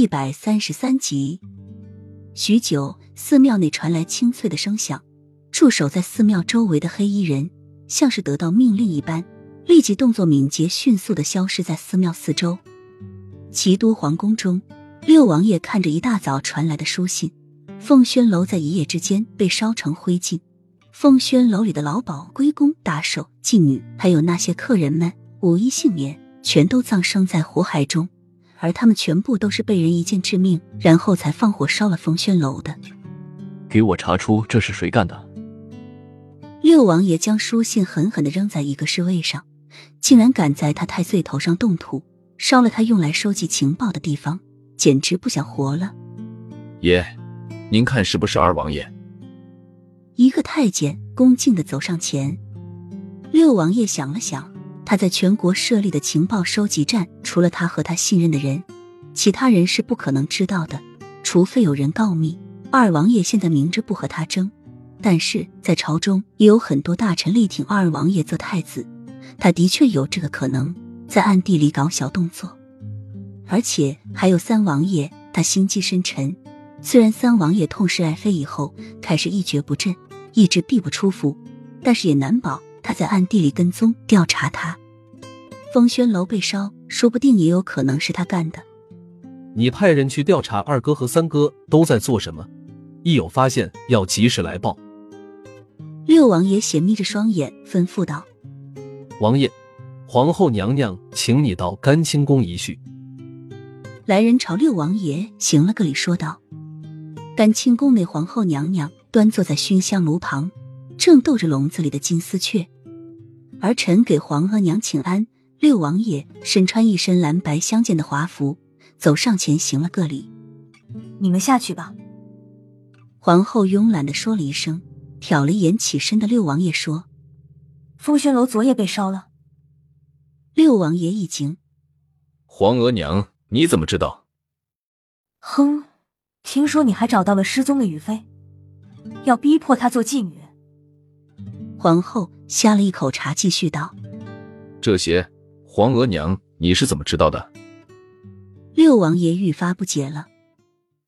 一百三十三集，许久，寺庙内传来清脆的声响。驻守在寺庙周围的黑衣人，像是得到命令一般，立即动作敏捷、迅速的消失在寺庙四周。齐都皇宫中，六王爷看着一大早传来的书信，凤轩楼在一夜之间被烧成灰烬，凤轩楼里的老鸨、龟公、打手、妓女，还有那些客人们，无一幸免，全都葬生在火海中。而他们全部都是被人一剑致命，然后才放火烧了凤轩楼的。给我查出这是谁干的！六王爷将书信狠狠的扔在一个侍卫上，竟然敢在他太岁头上动土，烧了他用来收集情报的地方，简直不想活了。爷，您看是不是二王爷？一个太监恭敬的走上前。六王爷想了想。他在全国设立的情报收集站，除了他和他信任的人，其他人是不可能知道的，除非有人告密。二王爷现在明着不和他争，但是在朝中也有很多大臣力挺二王爷做太子，他的确有这个可能，在暗地里搞小动作。而且还有三王爷，他心机深沉，虽然三王爷痛失爱妃以后开始一蹶不振，一直闭不出府，但是也难保他在暗地里跟踪调查他。风轩楼被烧，说不定也有可能是他干的。你派人去调查二哥和三哥都在做什么，一有发现要及时来报。六王爷斜眯着双眼，吩咐道：“王爷，皇后娘娘请你到甘清宫一叙。”来人朝六王爷行了个礼，说道：“甘清宫内，皇后娘娘端坐在熏香炉旁，正逗着笼子里的金丝雀，儿臣给皇额娘请安。”六王爷身穿一身蓝白相间的华服，走上前行了个礼。你们下去吧。皇后慵懒的说了一声，瞟了一眼起身的六王爷，说：“风轩楼昨夜被烧了。”六王爷一惊：“皇额娘，你怎么知道？”哼，听说你还找到了失踪的雨妃，要逼迫她做妓女。皇后呷了一口茶，继续道：“这些。皇额娘，你是怎么知道的？六王爷愈发不解了。